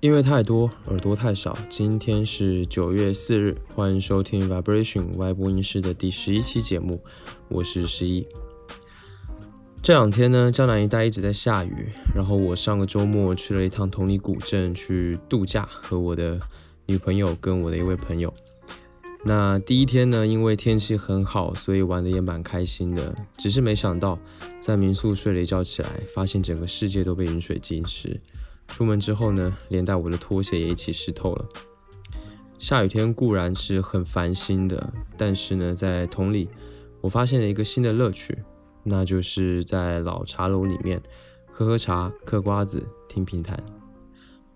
因为太多，耳朵太少。今天是九月四日，欢迎收听 Vibration 外播音室的第十一期节目，我是十一。这两天呢，江南一带一直在下雨，然后我上个周末去了一趟同里古镇去度假，和我的女朋友跟我的一位朋友。那第一天呢，因为天气很好，所以玩的也蛮开心的。只是没想到，在民宿睡了一觉起来，发现整个世界都被雨水浸湿。出门之后呢，连带我的拖鞋也一起湿透了。下雨天固然是很烦心的，但是呢，在同里，我发现了一个新的乐趣，那就是在老茶楼里面喝喝茶、嗑瓜子、听评弹。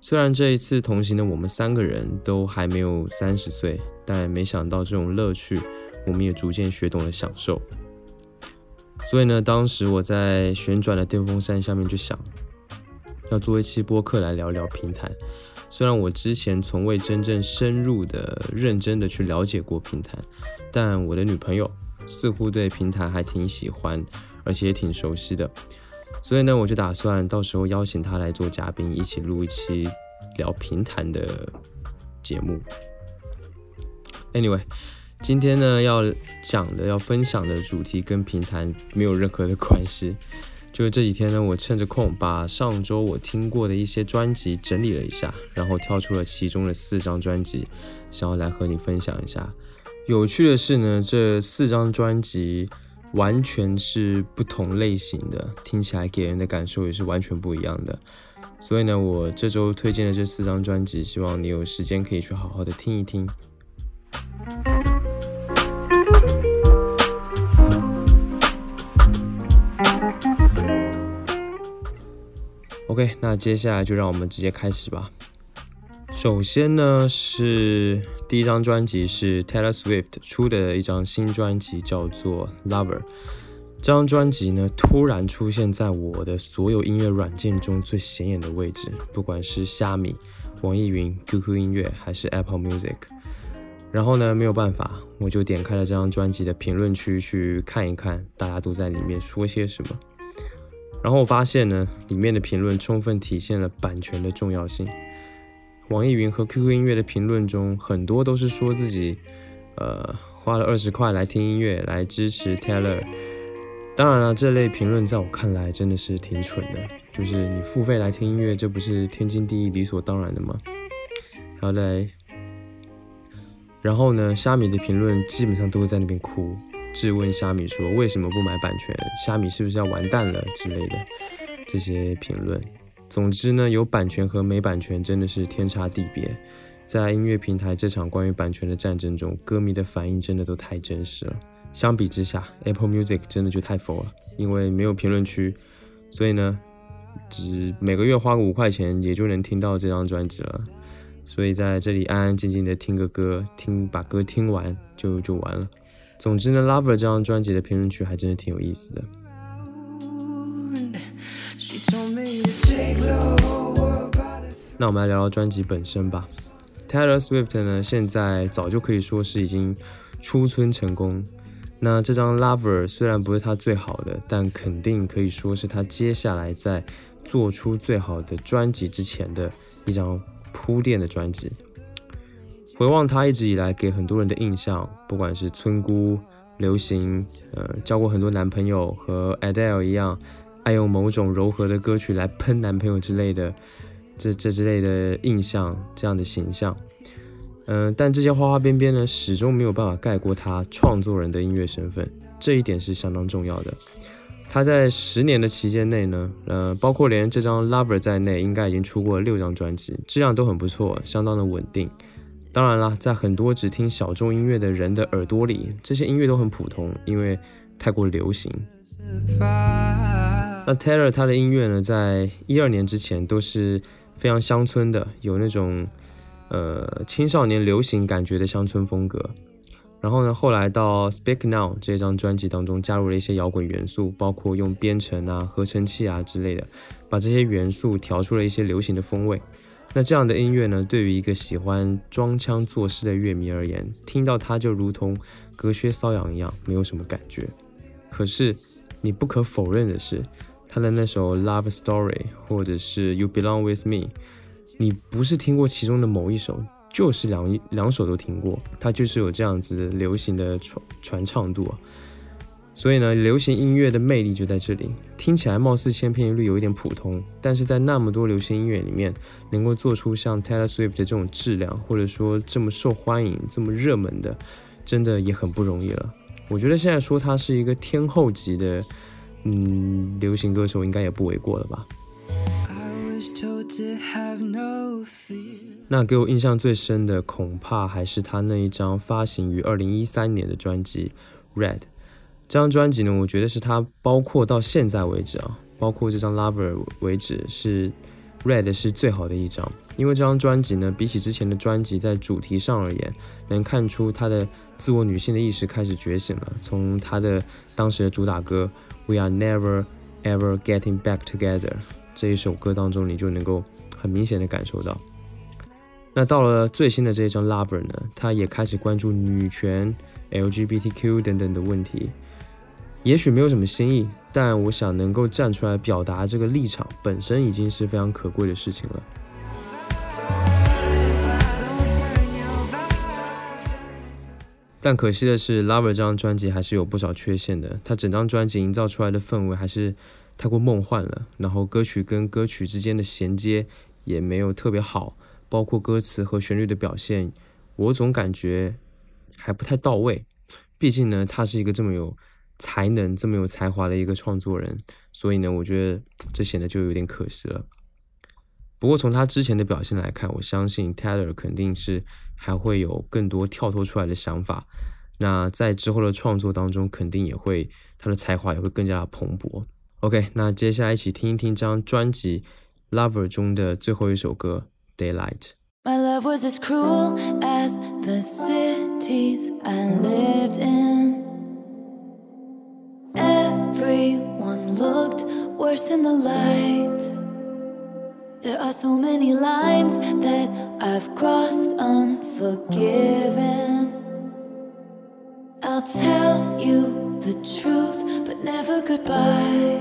虽然这一次同行的我们三个人都还没有三十岁，但没想到这种乐趣，我们也逐渐学懂了享受。所以呢，当时我在旋转的电风扇下面就想。要做一期播客来聊聊评弹。虽然我之前从未真正深入的、认真的去了解过评弹，但我的女朋友似乎对评弹还挺喜欢，而且也挺熟悉的。所以呢，我就打算到时候邀请他来做嘉宾，一起录一期聊平潭的节目。Anyway，今天呢要讲的、要分享的主题跟评弹没有任何的关系。就是这几天呢，我趁着空把上周我听过的一些专辑整理了一下，然后挑出了其中的四张专辑，想要来和你分享一下。有趣的是呢，这四张专辑完全是不同类型的，听起来给人的感受也是完全不一样的。所以呢，我这周推荐的这四张专辑，希望你有时间可以去好好的听一听。OK，那接下来就让我们直接开始吧。首先呢，是第一张专辑是 Taylor Swift 出的一张新专辑，叫做《Lover》。这张专辑呢，突然出现在我的所有音乐软件中最显眼的位置，不管是虾米、网易云、QQ 音乐还是 Apple Music。然后呢，没有办法，我就点开了这张专辑的评论区去看一看，大家都在里面说些什么。然后我发现呢，里面的评论充分体现了版权的重要性。网易云和 QQ 音乐的评论中，很多都是说自己，呃，花了二十块来听音乐，来支持 Taylor。当然了，这类评论在我看来真的是挺蠢的。就是你付费来听音乐，这不是天经地义、理所当然的吗？好嘞。然后呢，虾米的评论基本上都是在那边哭。质问虾米说为什么不买版权？虾米是不是要完蛋了之类的这些评论。总之呢，有版权和没版权真的是天差地别。在音乐平台这场关于版权的战争中，歌迷的反应真的都太真实了。相比之下，Apple Music 真的就太佛了，因为没有评论区，所以呢，只每个月花个五块钱也就能听到这张专辑了。所以在这里安安静静的听个歌，听把歌听完就就完了。总之呢，《Lover》这张专辑的评论区还真是挺有意思的。那我们来聊聊专辑本身吧。Taylor Swift 呢，现在早就可以说是已经出村成功。那这张《Lover》虽然不是他最好的，但肯定可以说是他接下来在做出最好的专辑之前的一张铺垫的专辑。回望她一直以来给很多人的印象，不管是村姑、流行，呃，交过很多男朋友，和 Adele 一样，爱用某种柔和的歌曲来喷男朋友之类的，这这之类的印象，这样的形象，嗯，但这些花花边边呢，始终没有办法盖过他创作人的音乐身份，这一点是相当重要的。他在十年的期间内呢，呃，包括连这张 Lover 在内，应该已经出过六张专辑，质量都很不错，相当的稳定。当然了，在很多只听小众音乐的人的耳朵里，这些音乐都很普通，因为太过流行。那 Taylor 他的音乐呢，在一二年之前都是非常乡村的，有那种呃青少年流行感觉的乡村风格。然后呢，后来到 Speak Now 这张专辑当中，加入了一些摇滚元素，包括用编程啊、合成器啊之类的，把这些元素调出了一些流行的风味。那这样的音乐呢，对于一个喜欢装腔作势的乐迷而言，听到它就如同隔靴搔痒一样，没有什么感觉。可是你不可否认的是，他的那首《Love Story》或者是《You Belong With Me》，你不是听过其中的某一首，就是两两首都听过，它就是有这样子流行的传传唱度啊。所以呢，流行音乐的魅力就在这里。听起来貌似千篇一律，有一点普通，但是在那么多流行音乐里面，能够做出像 Taylor Swift 的这种质量，或者说这么受欢迎、这么热门的，真的也很不容易了。我觉得现在说他是一个天后级的，嗯，流行歌手，应该也不为过了吧。那给我印象最深的，恐怕还是他那一张发行于二零一三年的专辑《Red》。这张专辑呢，我觉得是他包括到现在为止啊，包括这张《Lover》为止，是《Red》是最好的一张。因为这张专辑呢，比起之前的专辑，在主题上而言，能看出他的自我女性的意识开始觉醒了。从他的当时的主打歌《We Are Never Ever Getting Back Together》这一首歌当中，你就能够很明显的感受到。那到了最新的这一张《Lover》呢，他也开始关注女权、LGBTQ 等等的问题。也许没有什么新意，但我想能够站出来表达这个立场，本身已经是非常可贵的事情了。但可惜的是，《Lover》这张专辑还是有不少缺陷的。它整张专辑营造出来的氛围还是太过梦幻了，然后歌曲跟歌曲之间的衔接也没有特别好，包括歌词和旋律的表现，我总感觉还不太到位。毕竟呢，他是一个这么有。才能这么有才华的一个创作人，所以呢，我觉得这显得就有点可惜了。不过从他之前的表现来看，我相信 Taylor 肯定是还会有更多跳脱出来的想法。那在之后的创作当中，肯定也会他的才华也会更加的蓬勃。OK，那接下来一起听一听这张专辑《Lover》中的最后一首歌《Daylight》。My love was as cruel as the cities I lived in. Everyone looked worse in the light. There are so many lines that I've crossed unforgiven. I'll tell you the truth, but never goodbye.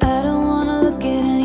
I don't wanna look at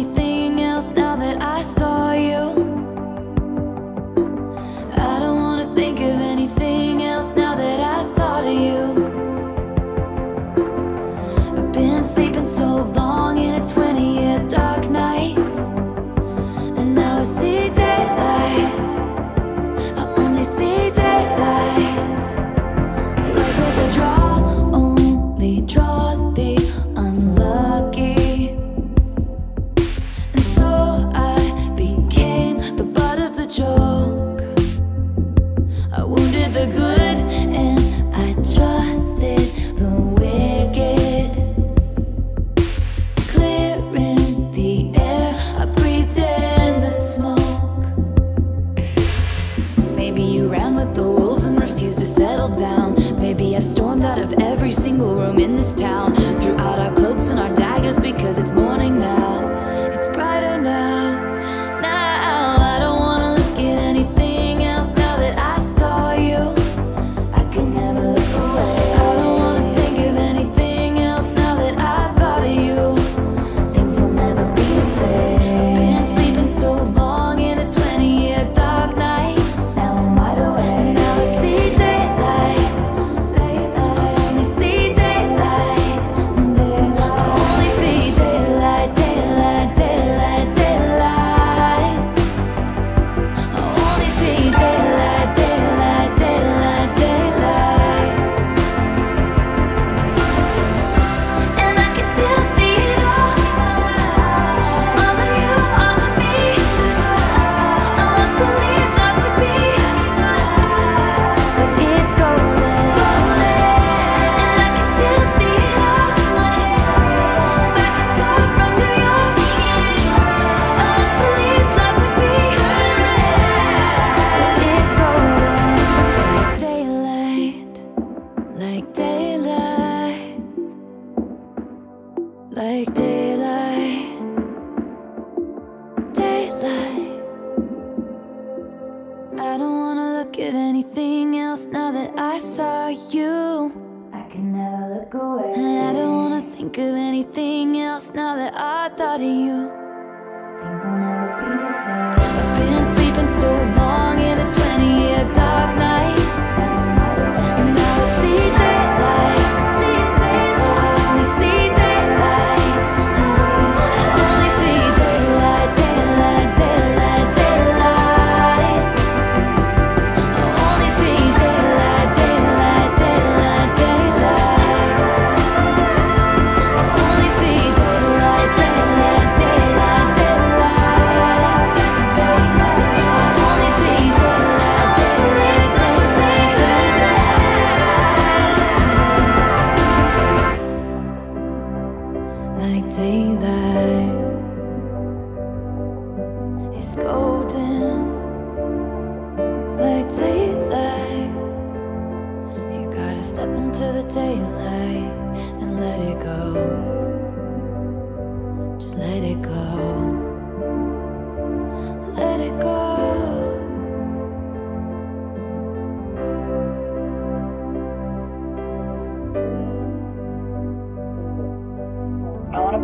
I've been sleeping so long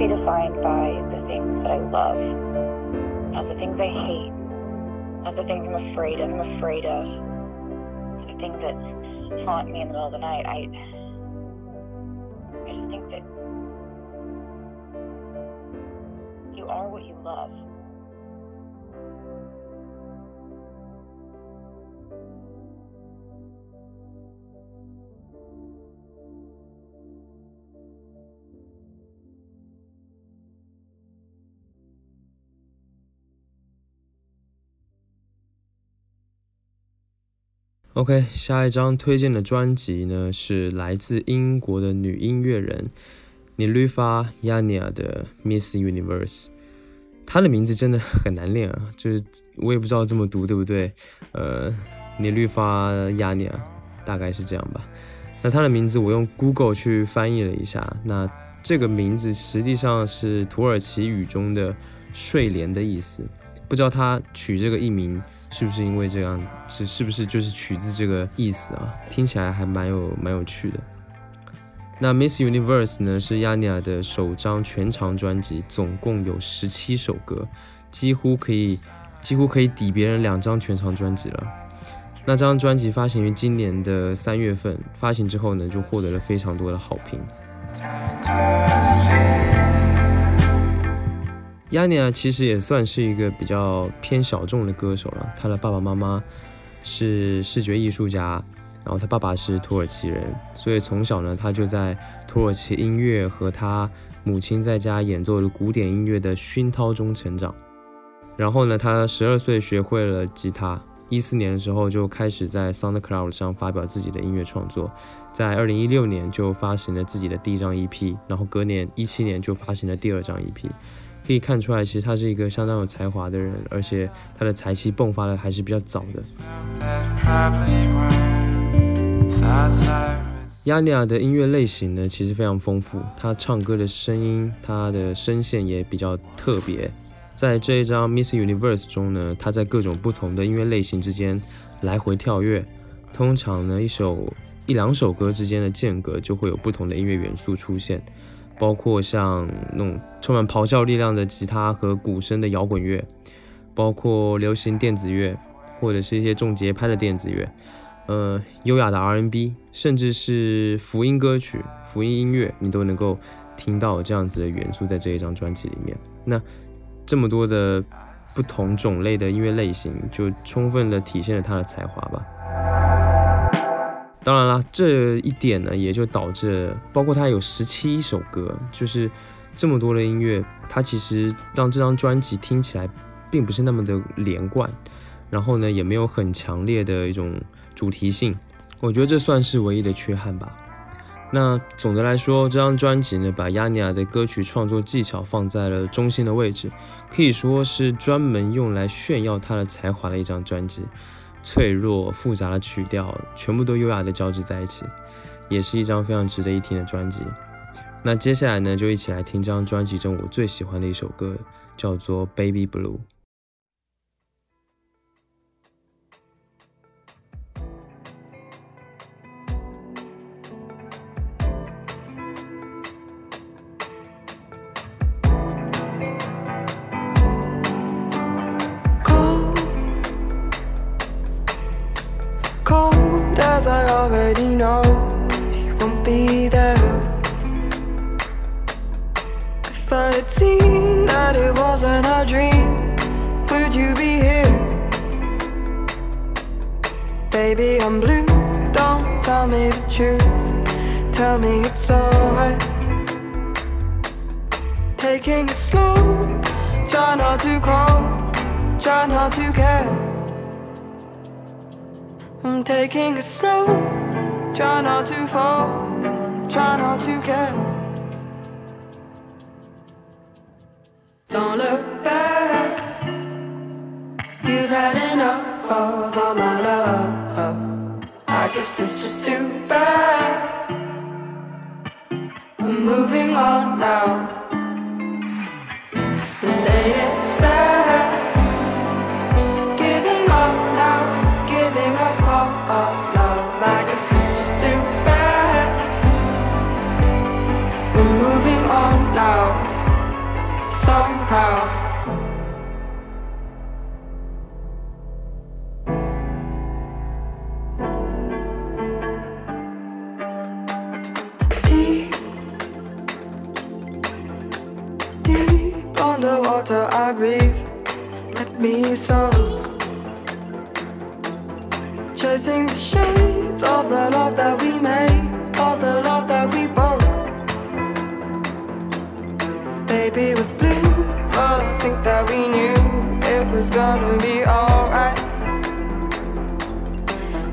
be defined by the things that I love, not the things I hate, not the things I'm afraid of. I'm afraid of the things that haunt me in the middle of the night. I, OK，下一张推荐的专辑呢是来自英国的女音乐人 Nilufa Yania 的 Miss Universe。她的名字真的很难念啊，就是我也不知道这么读对不对。呃，Nilufa Yania 大概是这样吧。那她的名字我用 Google 去翻译了一下，那这个名字实际上是土耳其语中的睡莲的意思。不知道他取这个艺名是不是因为这样，是是不是就是取自这个意思啊？听起来还蛮有蛮有趣的。那 Miss Universe 呢是亚尼亚的首张全长专辑，总共有十七首歌，几乎可以几乎可以抵别人两张全长专辑了。那张专辑发行于今年的三月份，发行之后呢就获得了非常多的好评。亚尼亚其实也算是一个比较偏小众的歌手了。他的爸爸妈妈是视觉艺术家，然后他爸爸是土耳其人，所以从小呢，他就在土耳其音乐和他母亲在家演奏的古典音乐的熏陶中成长。然后呢，他十二岁学会了吉他，一四年的时候就开始在 SoundCloud 上发表自己的音乐创作，在二零一六年就发行了自己的第一张 EP，然后隔年一七年就发行了第二张 EP。可以看出来，其实他是一个相当有才华的人，而且他的才气迸发的还是比较早的。亚尼亚的音乐类型呢，其实非常丰富，他唱歌的声音，他的声线也比较特别。在这一张《Miss Universe》中呢，他在各种不同的音乐类型之间来回跳跃，通常呢，一首一两首歌之间的间隔就会有不同的音乐元素出现。包括像那种充满咆哮力量的吉他和鼓声的摇滚乐，包括流行电子乐，或者是一些重节拍的电子乐，呃，优雅的 R N B，甚至是福音歌曲、福音音乐，你都能够听到这样子的元素在这一张专辑里面。那这么多的不同种类的音乐类型，就充分的体现了他的才华吧。当然啦，这一点呢，也就导致，包括他有十七首歌，就是这么多的音乐，它其实让这张专辑听起来并不是那么的连贯，然后呢，也没有很强烈的一种主题性，我觉得这算是唯一的缺憾吧。那总的来说，这张专辑呢，把亚尼亚的歌曲创作技巧放在了中心的位置，可以说是专门用来炫耀他的才华的一张专辑。脆弱复杂的曲调，全部都优雅的交织在一起，也是一张非常值得一听的专辑。那接下来呢，就一起来听这张专辑中我最喜欢的一首歌，叫做《Baby Blue》。hard to get. I'm taking it slow, try not to fall, try not to care. Don't look back.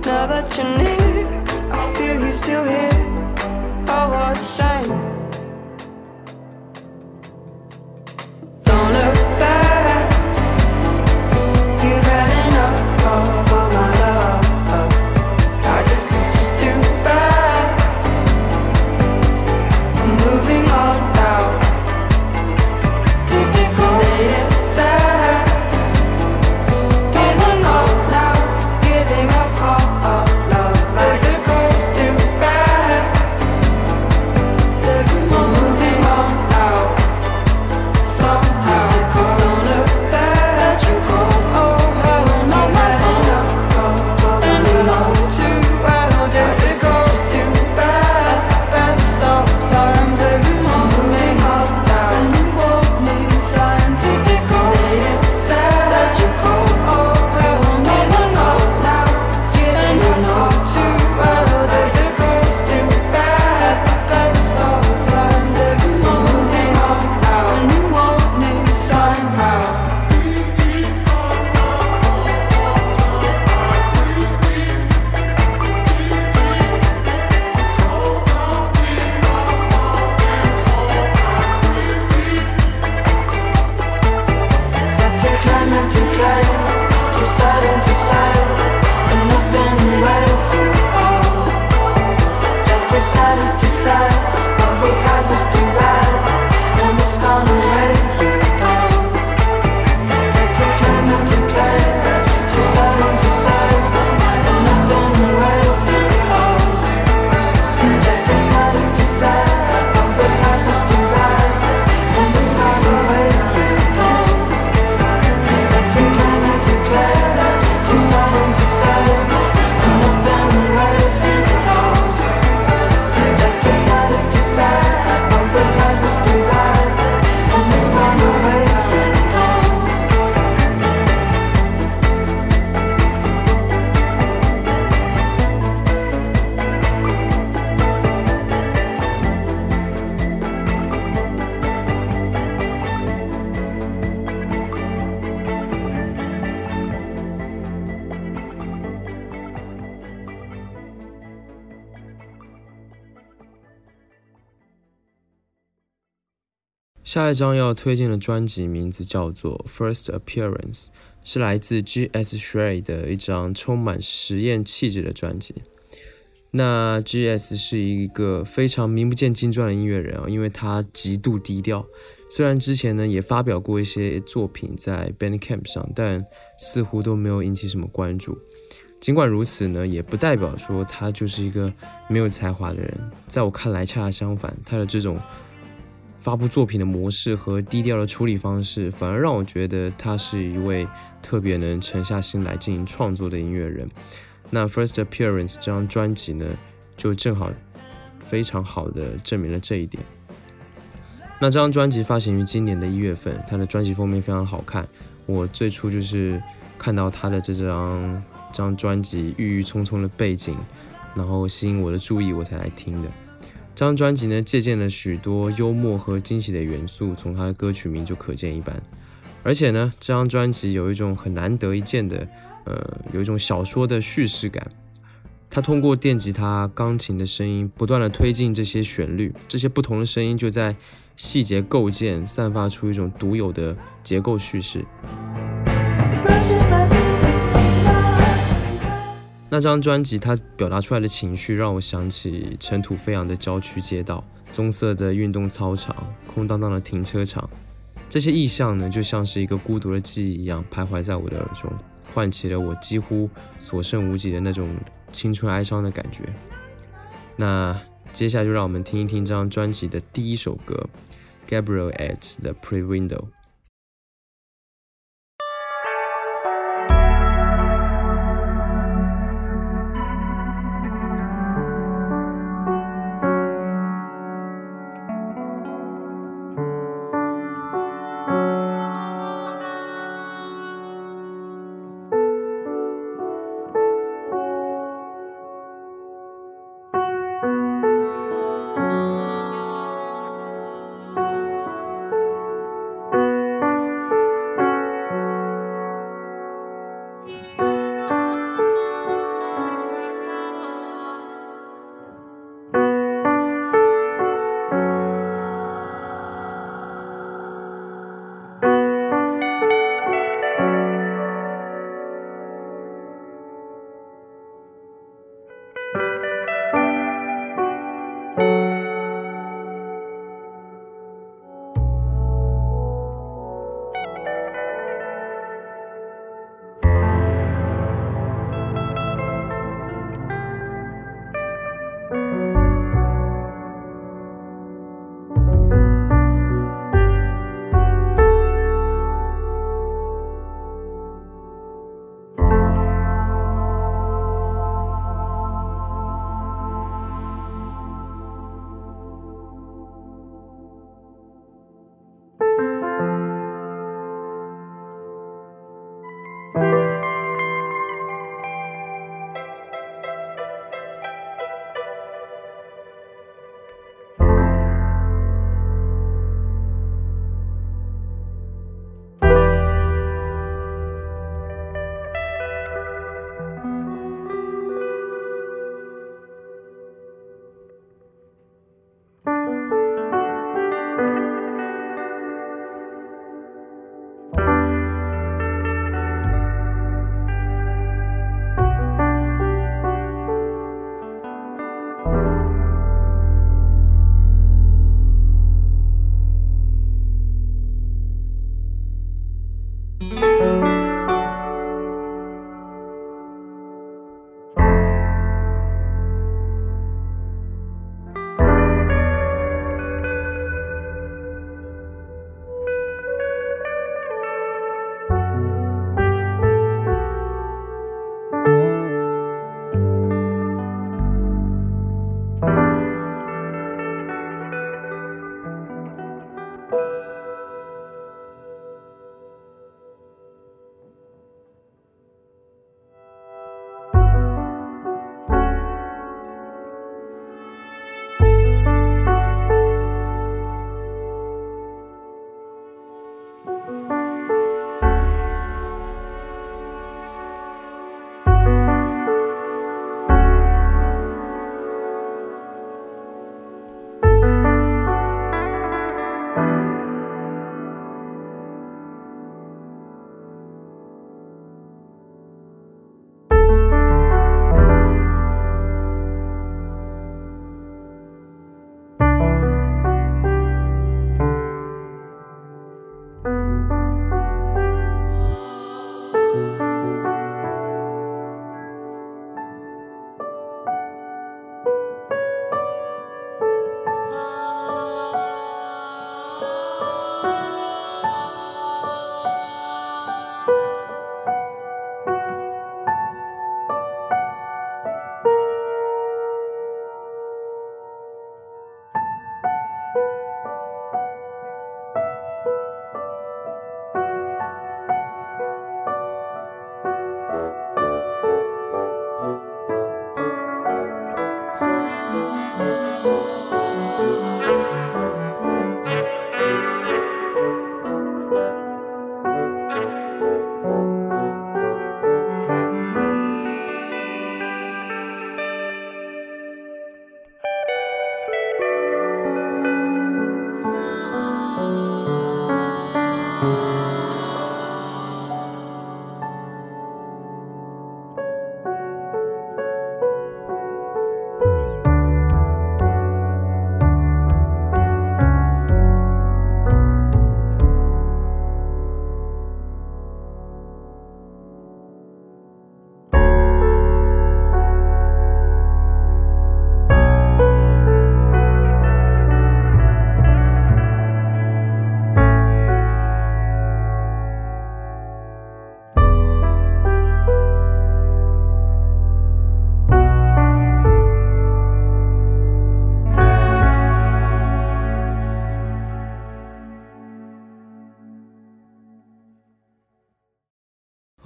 Now that you're near, I feel you still here. 下一张要推荐的专辑名字叫做《First Appearance》，是来自 G.S. s h r e y 的一张充满实验气质的专辑。那 G.S. 是一个非常名不见经传的音乐人啊，因为他极度低调。虽然之前呢也发表过一些作品在 Bandcamp 上，但似乎都没有引起什么关注。尽管如此呢，也不代表说他就是一个没有才华的人。在我看来，恰恰相反，他的这种发布作品的模式和低调的处理方式反而让我觉得他是一位特别能沉下心来进行创作的音乐人。那 first appearance 这张专辑呢就正好非常好的证明了这一点。那这张专辑发行于今年的一月份它的专辑封面非常好看我最初就是看到他的这张这张专辑郁郁葱葱的背景然后吸引我的注意我才来听的。这张专辑呢，借鉴了许多幽默和惊喜的元素，从它的歌曲名就可见一斑。而且呢，这张专辑有一种很难得一见的，呃，有一种小说的叙事感。它通过电吉他、钢琴的声音，不断的推进这些旋律，这些不同的声音就在细节构建，散发出一种独有的结构叙事。那张专辑它表达出来的情绪，让我想起尘土飞扬的郊区街道、棕色的运动操场、空荡荡的停车场。这些意象呢，就像是一个孤独的记忆一样，徘徊在我的耳中，唤起了我几乎所剩无几的那种青春哀伤的感觉。那接下来就让我们听一听这张专辑的第一首歌《Gabriel at the Pre-Window》。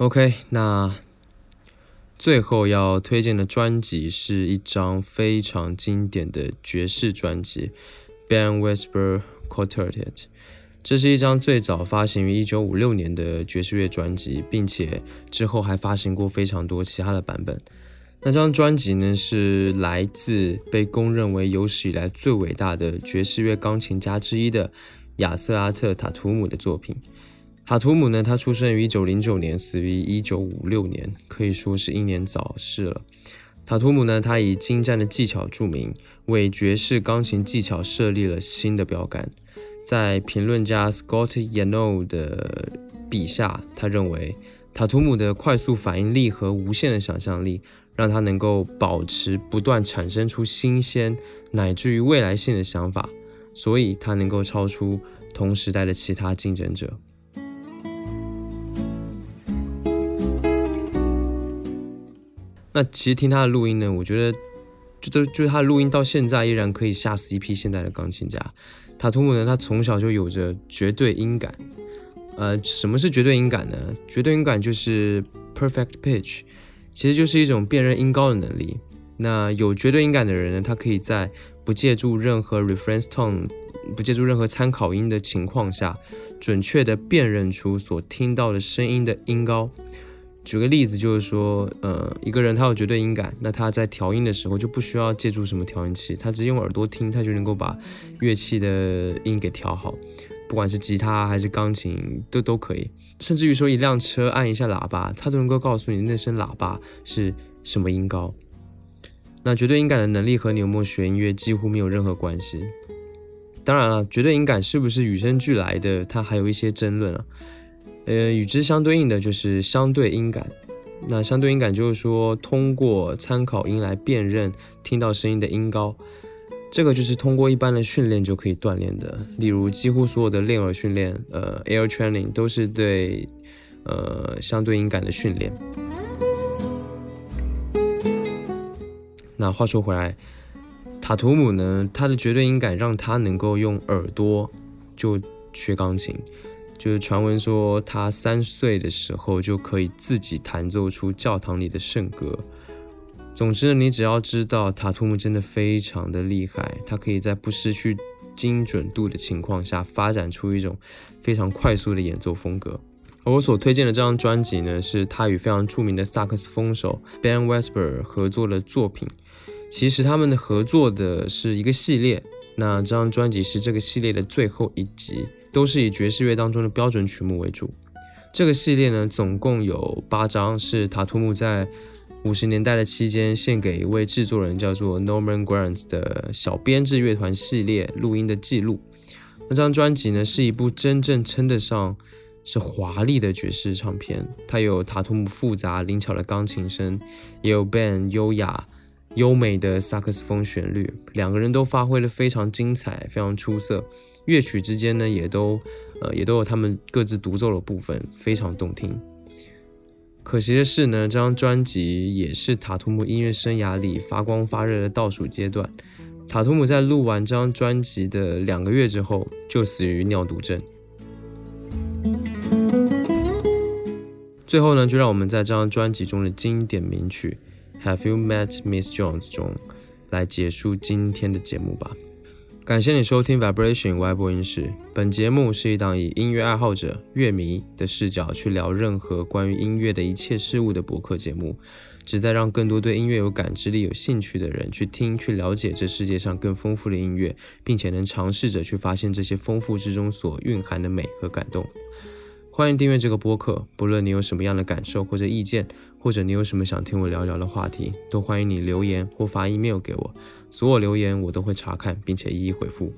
OK，那最后要推荐的专辑是一张非常经典的爵士专辑《Ben Whisper Quartet》。这是一张最早发行于1956年的爵士乐专辑，并且之后还发行过非常多其他的版本。那张专辑呢，是来自被公认为有史以来最伟大的爵士乐钢琴家之一的亚瑟·阿特·塔图姆的作品。塔图姆呢，他出生于1909年，死于1956年，可以说是英年早逝了。塔图姆呢，他以精湛的技巧著名，为爵士钢琴技巧设立了新的标杆。在评论家 Scott Yano 的笔下，他认为塔图姆的快速反应力和无限的想象力，让他能够保持不断产生出新鲜乃至于未来性的想法，所以他能够超出同时代的其他竞争者。那其实听他的录音呢，我觉得就就就是他的录音到现在依然可以吓死一批现代的钢琴家。塔图姆呢，他从小就有着绝对音感。呃，什么是绝对音感呢？绝对音感就是 perfect pitch，其实就是一种辨认音高的能力。那有绝对音感的人呢，他可以在不借助任何 reference tone、不借助任何参考音的情况下，准确的辨认出所听到的声音的音高。举个例子，就是说，呃，一个人他有绝对音感，那他在调音的时候就不需要借助什么调音器，他直接用耳朵听，他就能够把乐器的音给调好，不管是吉他还是钢琴都都可以，甚至于说一辆车按一下喇叭，他都能够告诉你那声喇叭是什么音高。那绝对音感的能力和你有没有学音乐几乎没有任何关系。当然了，绝对音感是不是与生俱来的，它还有一些争论啊。呃，与之相对应的就是相对音感。那相对音感就是说，通过参考音来辨认听到声音的音高，这个就是通过一般的训练就可以锻炼的。例如，几乎所有的练耳训练，呃，air training 都是对呃相对音感的训练。那话说回来，塔图姆呢，他的绝对音感让他能够用耳朵就学钢琴。就是传闻说，他三岁的时候就可以自己弹奏出教堂里的圣歌。总之，你只要知道塔图姆真的非常的厉害，他可以在不失去精准度的情况下，发展出一种非常快速的演奏风格。而我所推荐的这张专辑呢，是他与非常著名的萨克斯风手 Ben Wesper 合作的作品。其实他们的合作的是一个系列，那这张专辑是这个系列的最后一集。都是以爵士乐当中的标准曲目为主。这个系列呢，总共有八张，是塔图姆在五十年代的期间献给一位制作人叫做 Norman Grant 的小编制乐团系列录音的记录。那张专辑呢，是一部真正称得上是华丽的爵士唱片。它有塔图姆复杂灵巧的钢琴声，也有 Ben 优雅。优美的萨克斯风旋律，两个人都发挥的非常精彩，非常出色。乐曲之间呢，也都呃也都有他们各自独奏的部分，非常动听。可惜的是呢，这张专辑也是塔图姆音乐生涯里发光发热的倒数阶段。塔图姆在录完这张专辑的两个月之后，就死于尿毒症。最后呢，就让我们在这张专辑中的经典名曲。Have you met Miss Jones？中来结束今天的节目吧。感谢你收听 Vibration 外播音室。本节目是一档以音乐爱好者、乐迷的视角去聊任何关于音乐的一切事物的博客节目，旨在让更多对音乐有感知力、有兴趣的人去听、去了解这世界上更丰富的音乐，并且能尝试着去发现这些丰富之中所蕴含的美和感动。欢迎订阅这个播客，不论你有什么样的感受或者意见。或者你有什么想听我聊聊的话题，都欢迎你留言或发 email 给我，所有留言我都会查看并且一一回复。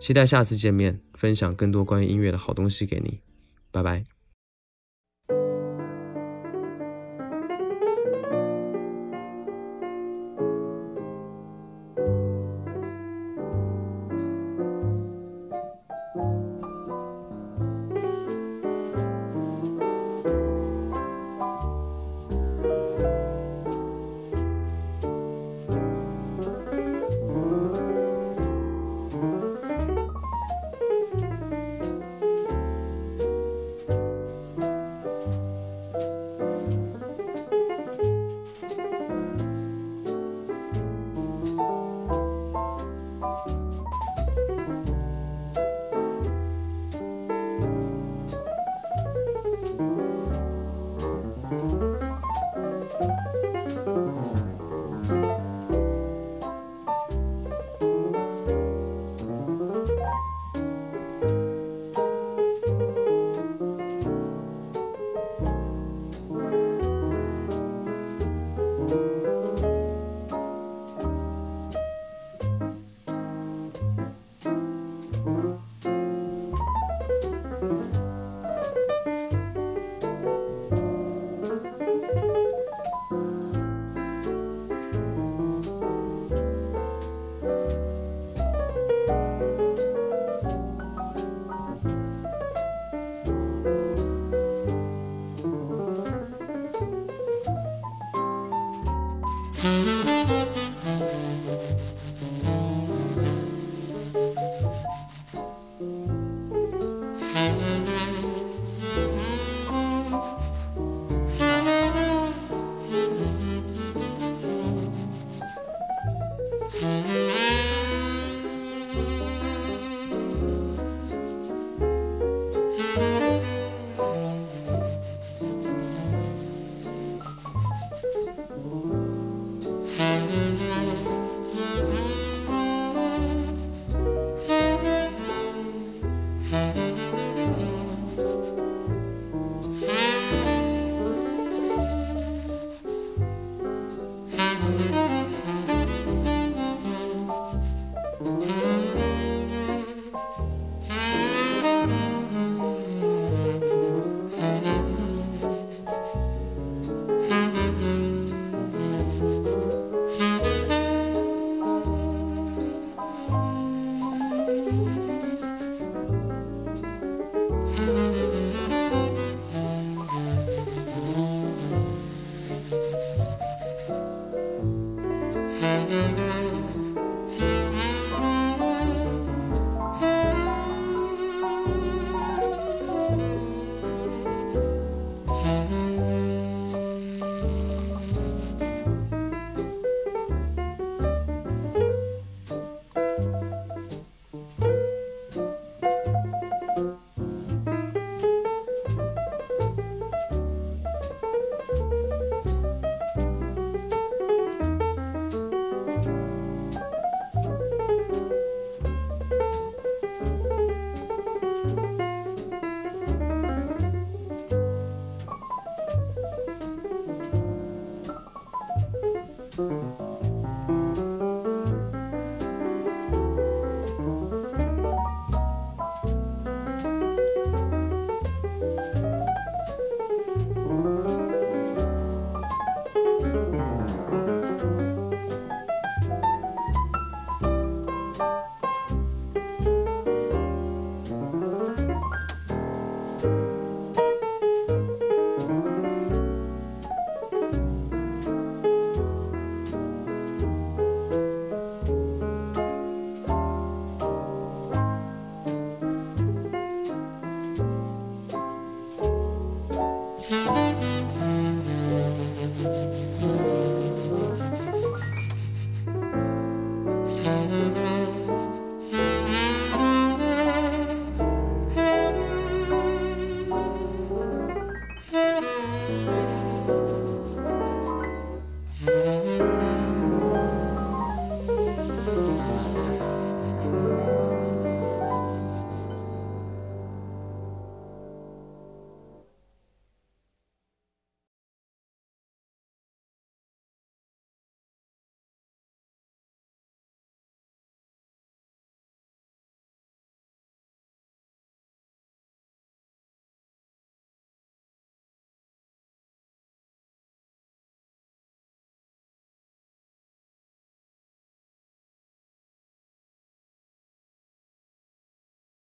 期待下次见面，分享更多关于音乐的好东西给你。拜拜。